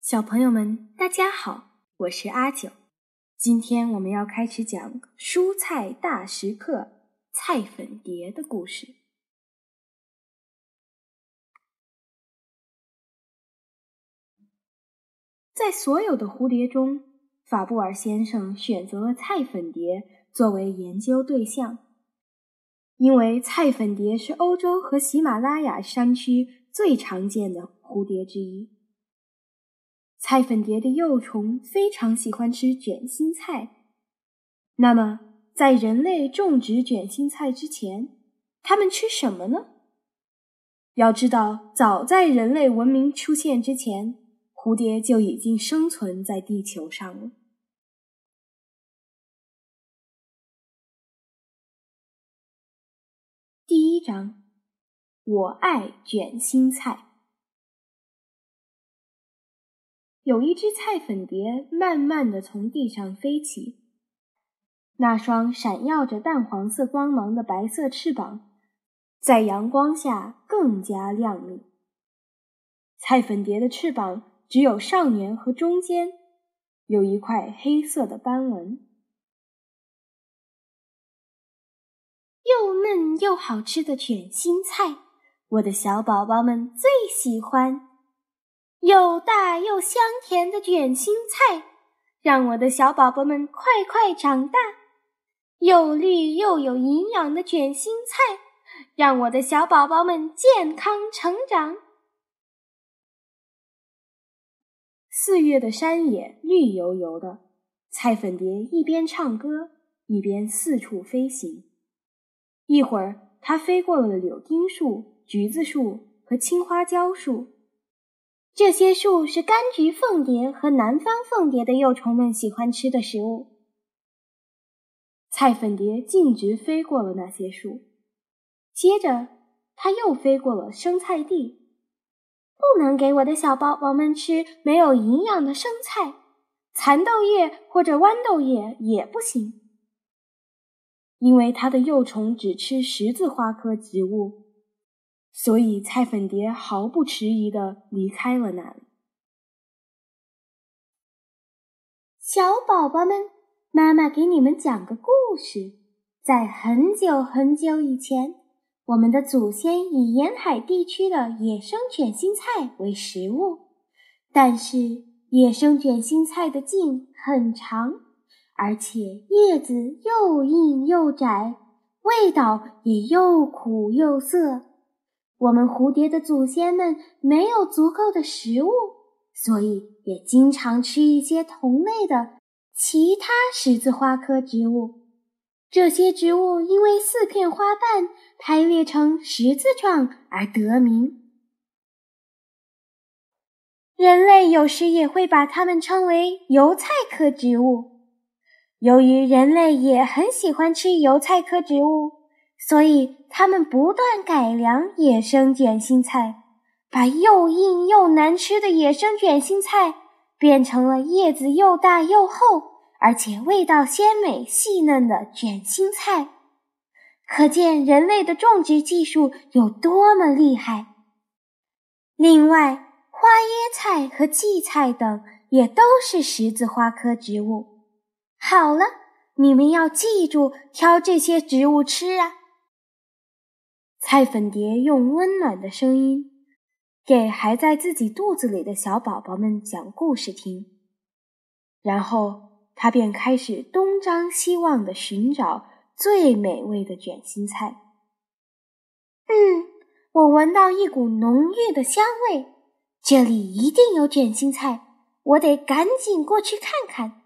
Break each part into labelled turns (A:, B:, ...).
A: 小朋友们，大家好，我是阿九。今天我们要开始讲蔬菜大食客菜粉蝶的故事。在所有的蝴蝶中，法布尔先生选择了菜粉蝶作为研究对象，因为菜粉蝶是欧洲和喜马拉雅山区最常见的蝴蝶之一。菜粉蝶的幼虫非常喜欢吃卷心菜。那么，在人类种植卷心菜之前，它们吃什么呢？要知道，早在人类文明出现之前，蝴蝶就已经生存在地球上了。第一章，我爱卷心菜。有一只菜粉蝶慢慢地从地上飞起，那双闪耀着淡黄色光芒的白色翅膀，在阳光下更加亮丽。菜粉蝶的翅膀只有上缘和中间有一块黑色的斑纹。又嫩又好吃的卷心菜，我的小宝宝们最喜欢。又大又香甜的卷心菜，让我的小宝宝们快快长大；又绿又有营养的卷心菜，让我的小宝宝们健康成长。四月的山野绿油油的，菜粉蝶一边唱歌，一边四处飞行。一会儿，它飞过了柳丁树、橘子树和青花椒树。这些树是柑橘凤蝶和南方凤蝶的幼虫们喜欢吃的食物。菜粉蝶径直飞过了那些树，接着它又飞过了生菜地。不能给我的小宝宝们吃没有营养的生菜，蚕豆叶或者豌豆叶也不行，因为它的幼虫只吃十字花科植物。所以，菜粉蝶毫不迟疑地离开了那里。小宝宝们，妈妈给你们讲个故事：在很久很久以前，我们的祖先以沿海地区的野生卷心菜为食物。但是，野生卷心菜的茎很长，而且叶子又硬又窄，味道也又苦又涩。我们蝴蝶的祖先们没有足够的食物，所以也经常吃一些同类的其他十字花科植物。这些植物因为四片花瓣排列成十字状而得名。人类有时也会把它们称为油菜科植物。由于人类也很喜欢吃油菜科植物。所以，他们不断改良野生卷心菜，把又硬又难吃的野生卷心菜变成了叶子又大又厚，而且味道鲜美细嫩的卷心菜。可见人类的种植技术有多么厉害。另外，花椰菜和荠菜等也都是十字花科植物。好了，你们要记住挑这些植物吃啊！菜粉蝶用温暖的声音给还在自己肚子里的小宝宝们讲故事听，然后它便开始东张西望的寻找最美味的卷心菜。嗯，我闻到一股浓郁的香味，这里一定有卷心菜，我得赶紧过去看看。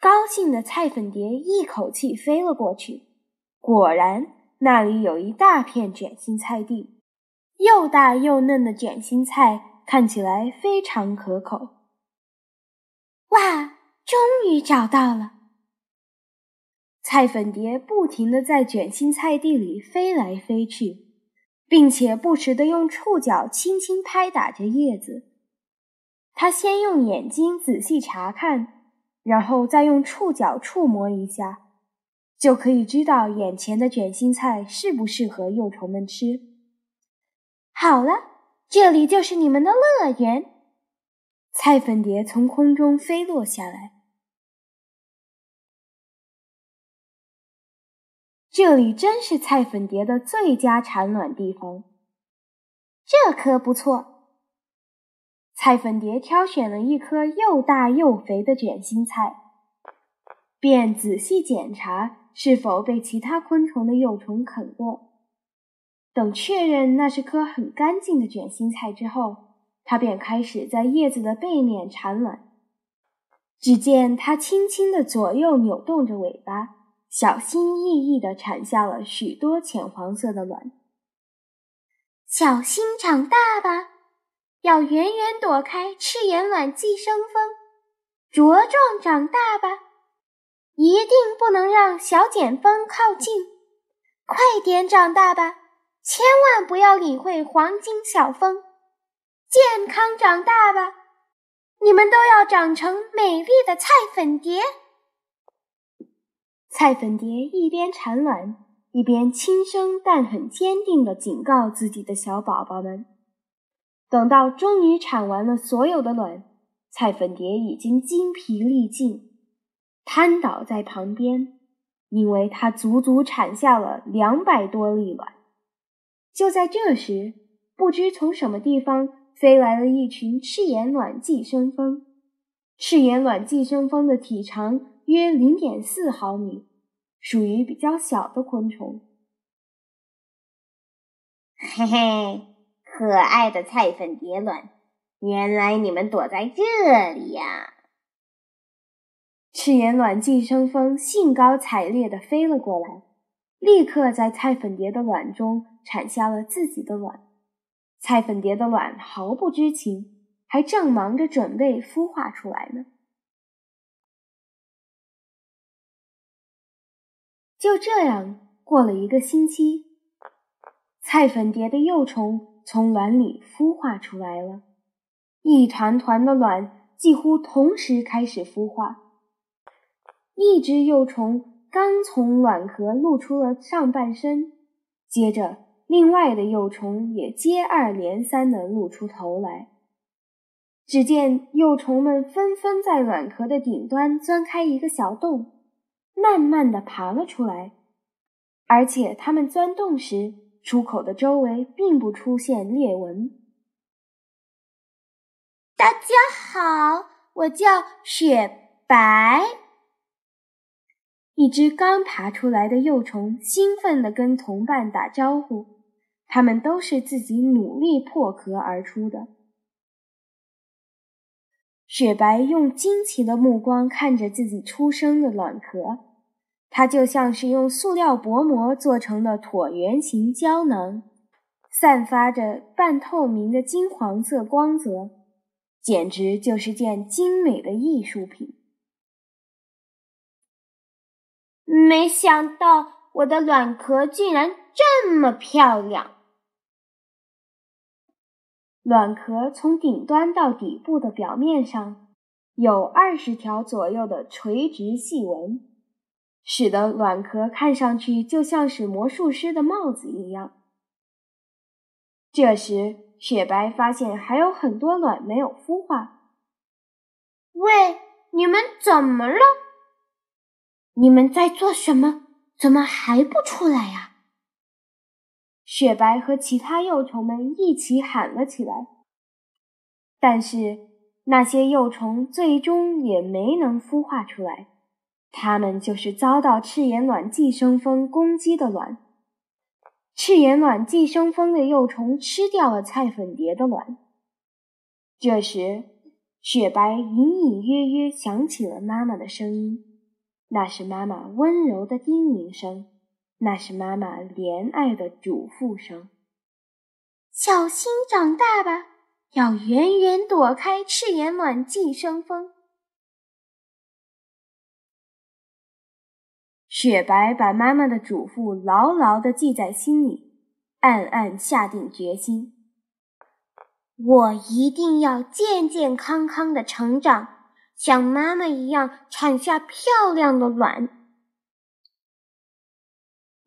A: 高兴的菜粉蝶一口气飞了过去，果然。那里有一大片卷心菜地，又大又嫩的卷心菜看起来非常可口。哇，终于找到了！菜粉蝶不停地在卷心菜地里飞来飞去，并且不时地用触角轻轻拍打着叶子。它先用眼睛仔细查看，然后再用触角触摸一下。就可以知道眼前的卷心菜适不适合幼虫们吃。好了，这里就是你们的乐园。菜粉蝶从空中飞落下来。这里真是菜粉蝶的最佳产卵地方。这颗不错。菜粉蝶挑选了一颗又大又肥的卷心菜，便仔细检查是否被其他昆虫的幼虫啃过。等确认那是颗很干净的卷心菜之后，它便开始在叶子的背面产卵。只见它轻轻地左右扭动着尾巴，小心翼翼地产下了许多浅黄色的卵。小心长大吧，要远远躲开赤眼卵寄生蜂；茁壮长大吧，一定不能让小茧蜂靠近；快点长大吧，千万不要理会黄金小蜂。健康长大吧，你们都要长成美丽的菜粉蝶。菜粉蝶一边产卵，一边轻声但很坚定地警告自己的小宝宝们。等到终于产完了所有的卵，菜粉蝶已经精疲力尽，瘫倒在旁边，因为它足足产下了两百多粒卵。就在这时，不知从什么地方。飞来了一群赤眼卵寄生蜂。赤眼卵寄生蜂的体长约零点四毫米，属于比较小的昆虫。
B: 嘿嘿，可爱的菜粉蝶卵，原来你们躲在这里呀！
A: 赤眼卵寄生蜂兴高采烈地飞了过来，立刻在菜粉蝶的卵中产下了自己的卵。菜粉蝶的卵毫不知情，还正忙着准备孵化出来呢。就这样过了一个星期，菜粉蝶的幼虫从卵里孵化出来了，一团团的卵几乎同时开始孵化。一只幼虫刚从卵壳露出了上半身，接着。另外的幼虫也接二连三地露出头来。只见幼虫们纷纷在卵壳的顶端钻开一个小洞，慢慢地爬了出来。而且它们钻洞时，出口的周围并不出现裂纹。
C: 大家好，我叫雪白。
A: 一只刚爬出来的幼虫兴奋地跟同伴打招呼。它们都是自己努力破壳而出的。雪白用惊奇的目光看着自己出生的卵壳，它就像是用塑料薄膜做成的椭圆形胶囊，散发着半透明的金黄色光泽，简直就是件精美的艺术品。
C: 没想到我的卵壳竟然这么漂亮！
A: 卵壳从顶端到底部的表面上有二十条左右的垂直细纹，使得卵壳看上去就像是魔术师的帽子一样。这时，雪白发现还有很多卵没有孵化。
C: 喂，你们怎么了？你们在做什么？怎么还不出来呀？
A: 雪白和其他幼虫们一起喊了起来，但是那些幼虫最终也没能孵化出来。它们就是遭到赤眼卵寄生蜂攻击的卵。赤眼卵寄生蜂的幼虫吃掉了菜粉蝶的卵。这时，雪白隐隐约约想起了妈妈的声音，那是妈妈温柔的叮咛声。那是妈妈怜爱的嘱咐声：“
C: 小心长大吧，要远远躲开赤眼卵寄生蜂。”
A: 雪白把妈妈的嘱咐牢牢的记在心里，暗暗下定决心：“
C: 我一定要健健康康的成长，像妈妈一样产下漂亮的卵。”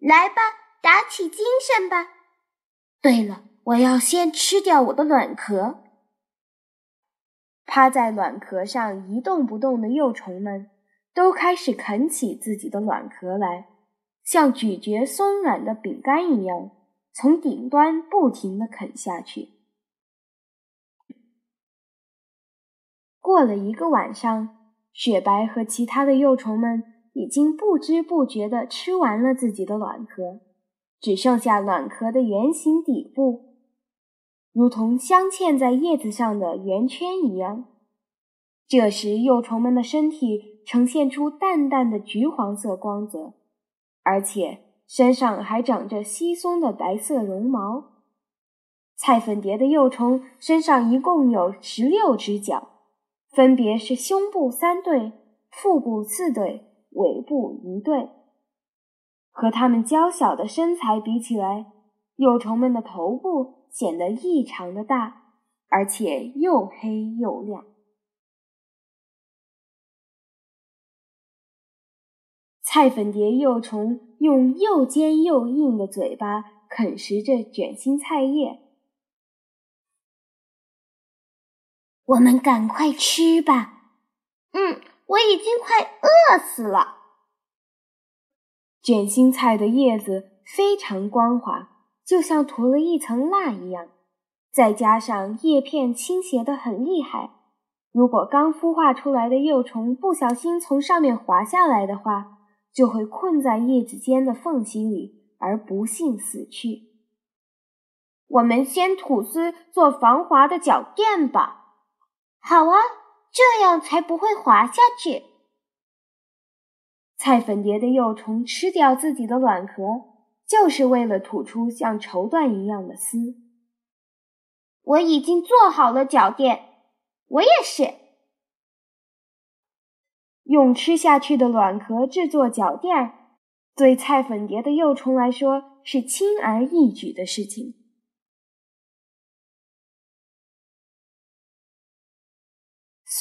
C: 来吧，打起精神吧！对了，我要先吃掉我的卵壳。
A: 趴在卵壳上一动不动的幼虫们，都开始啃起自己的卵壳来，像咀嚼松软的饼干一样，从顶端不停地啃下去。过了一个晚上，雪白和其他的幼虫们已经不知不觉地吃完了自己的卵壳，只剩下卵壳的圆形底部。如同镶嵌在叶子上的圆圈一样。这时，幼虫们的身体呈现出淡淡的橘黄色光泽，而且身上还长着稀松的白色绒毛。菜粉蝶的幼虫身上一共有十六只脚，分别是胸部三对、腹部四对、尾部一对。和它们娇小的身材比起来，幼虫们的头部。显得异常的大，而且又黑又亮。菜粉蝶幼虫用又尖又硬的嘴巴啃食着卷心菜叶。
C: 我们赶快吃吧！
B: 嗯，我已经快饿死了。
A: 卷心菜的叶子非常光滑。就像涂了一层蜡一样，再加上叶片倾斜的很厉害，如果刚孵化出来的幼虫不小心从上面滑下来的话，就会困在叶子间的缝隙里而不幸死去。
B: 我们先吐丝做防滑的脚垫吧。
C: 好啊，这样才不会滑下去。
A: 菜粉蝶的幼虫吃掉自己的卵壳。就是为了吐出像绸缎一样的丝。
B: 我已经做好了脚垫，我也是。
A: 用吃下去的卵壳制作脚垫，对菜粉蝶的幼虫来说是轻而易举的事情。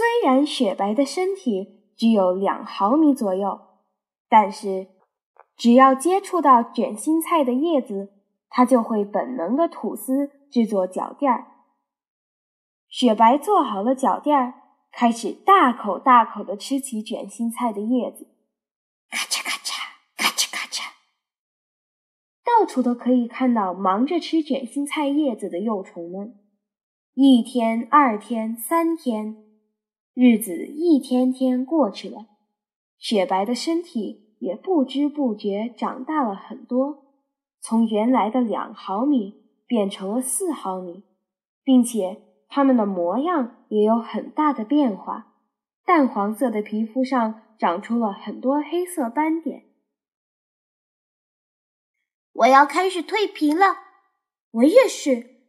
A: 虽然雪白的身体只有两毫米左右，但是。只要接触到卷心菜的叶子，它就会本能的吐丝制作脚垫儿。雪白做好了脚垫儿，开始大口大口的吃起卷心菜的叶子，咔嚓咔嚓，咔嚓咔嚓，到处都可以看到忙着吃卷心菜叶子的幼虫们。一天，二天，三天，日子一天天过去了，雪白的身体。也不知不觉长大了很多，从原来的两毫米变成了四毫米，并且它们的模样也有很大的变化。淡黄色的皮肤上长出了很多黑色斑点。
C: 我要开始蜕皮了，
A: 我也是。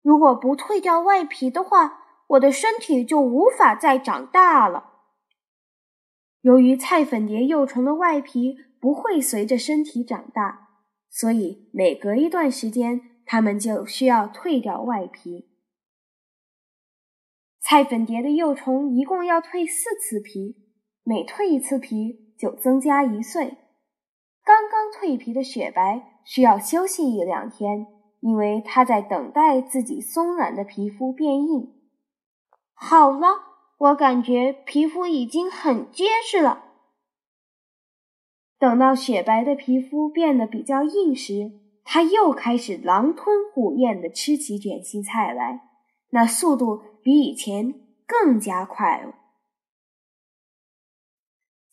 A: 如果不蜕掉外皮的话，我的身体就无法再长大了。由于菜粉蝶幼虫的外皮不会随着身体长大，所以每隔一段时间，它们就需要蜕掉外皮。菜粉蝶的幼虫一共要蜕四次皮，每蜕一次皮就增加一岁。刚刚蜕皮的雪白需要休息一两天，因为它在等待自己松软的皮肤变硬。
C: 好了。我感觉皮肤已经很结实了。
A: 等到雪白的皮肤变得比较硬时，它又开始狼吞虎咽地吃起卷心菜来，那速度比以前更加快了。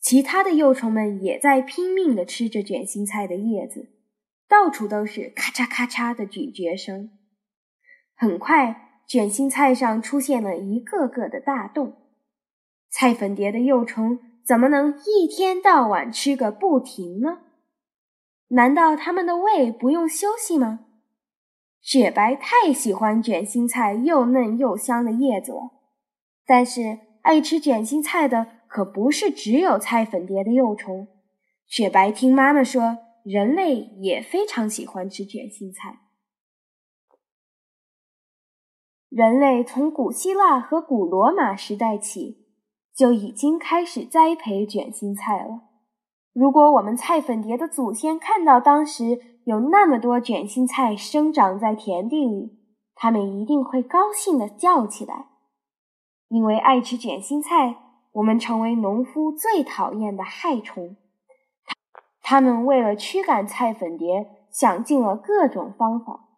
A: 其他的幼虫们也在拼命地吃着卷心菜的叶子，到处都是咔嚓咔嚓的咀嚼声。很快。卷心菜上出现了一个个的大洞，菜粉蝶的幼虫怎么能一天到晚吃个不停呢？难道它们的胃不用休息吗？雪白太喜欢卷心菜又嫩又香的叶子了，但是爱吃卷心菜的可不是只有菜粉蝶的幼虫。雪白听妈妈说，人类也非常喜欢吃卷心菜。人类从古希腊和古罗马时代起就已经开始栽培卷心菜了。如果我们菜粉蝶的祖先看到当时有那么多卷心菜生长在田地里，他们一定会高兴地叫起来：“因为爱吃卷心菜，我们成为农夫最讨厌的害虫。他们为了驱赶菜粉蝶，想尽了各种方法，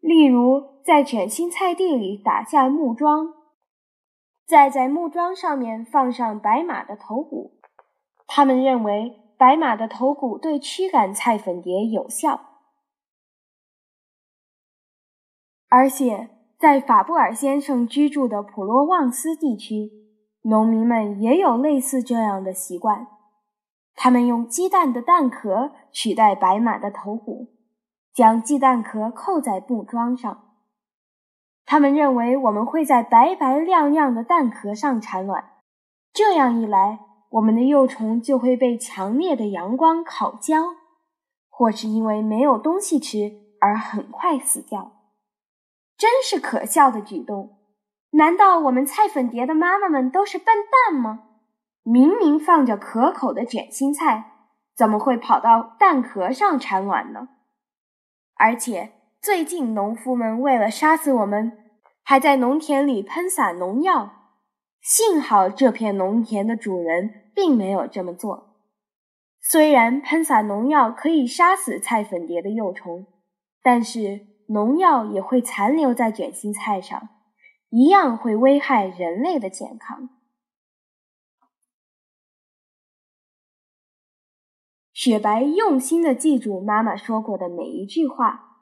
A: 例如在卷心菜地里打下木桩，再在木桩上面放上白马的头骨。他们认为白马的头骨对驱赶菜粉蝶有效，而且。在法布尔先生居住的普罗旺斯地区，农民们也有类似这样的习惯。他们用鸡蛋的蛋壳取代白马的头骨，将鸡蛋壳扣在木桩上。他们认为我们会在白白亮亮的蛋壳上产卵，这样一来，我们的幼虫就会被强烈的阳光烤焦，或是因为没有东西吃而很快死掉。真是可笑的举动！难道我们菜粉蝶的妈妈们都是笨蛋吗？明明放着可口的卷心菜，怎么会跑到蛋壳上产卵呢？而且最近农夫们为了杀死我们，还在农田里喷洒农药。幸好这片农田的主人并没有这么做。虽然喷洒农药可以杀死菜粉蝶的幼虫，但是。农药也会残留在卷心菜上，一样会危害人类的健康。雪白用心的记住妈妈说过的每一句话，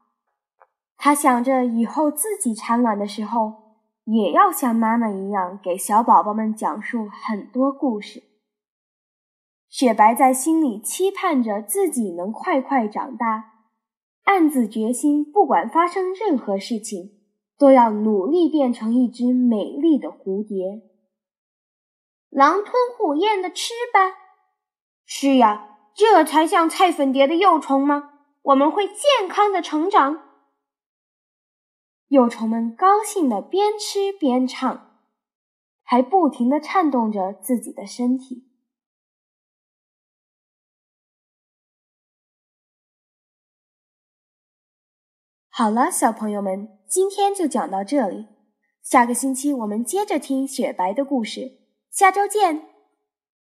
A: 他想着以后自己产卵的时候，也要像妈妈一样给小宝宝们讲述很多故事。雪白在心里期盼着自己能快快长大。暗自决心，不管发生任何事情，都要努力变成一只美丽的蝴蝶，
C: 狼吞虎咽的吃吧。
A: 吃呀，这才像菜粉蝶的幼虫吗？我们会健康的成长。幼虫们高兴的边吃边唱，还不停的颤动着自己的身体。好了，小朋友们，今天就讲到这里。下个星期我们接着听雪白的故事。下周见。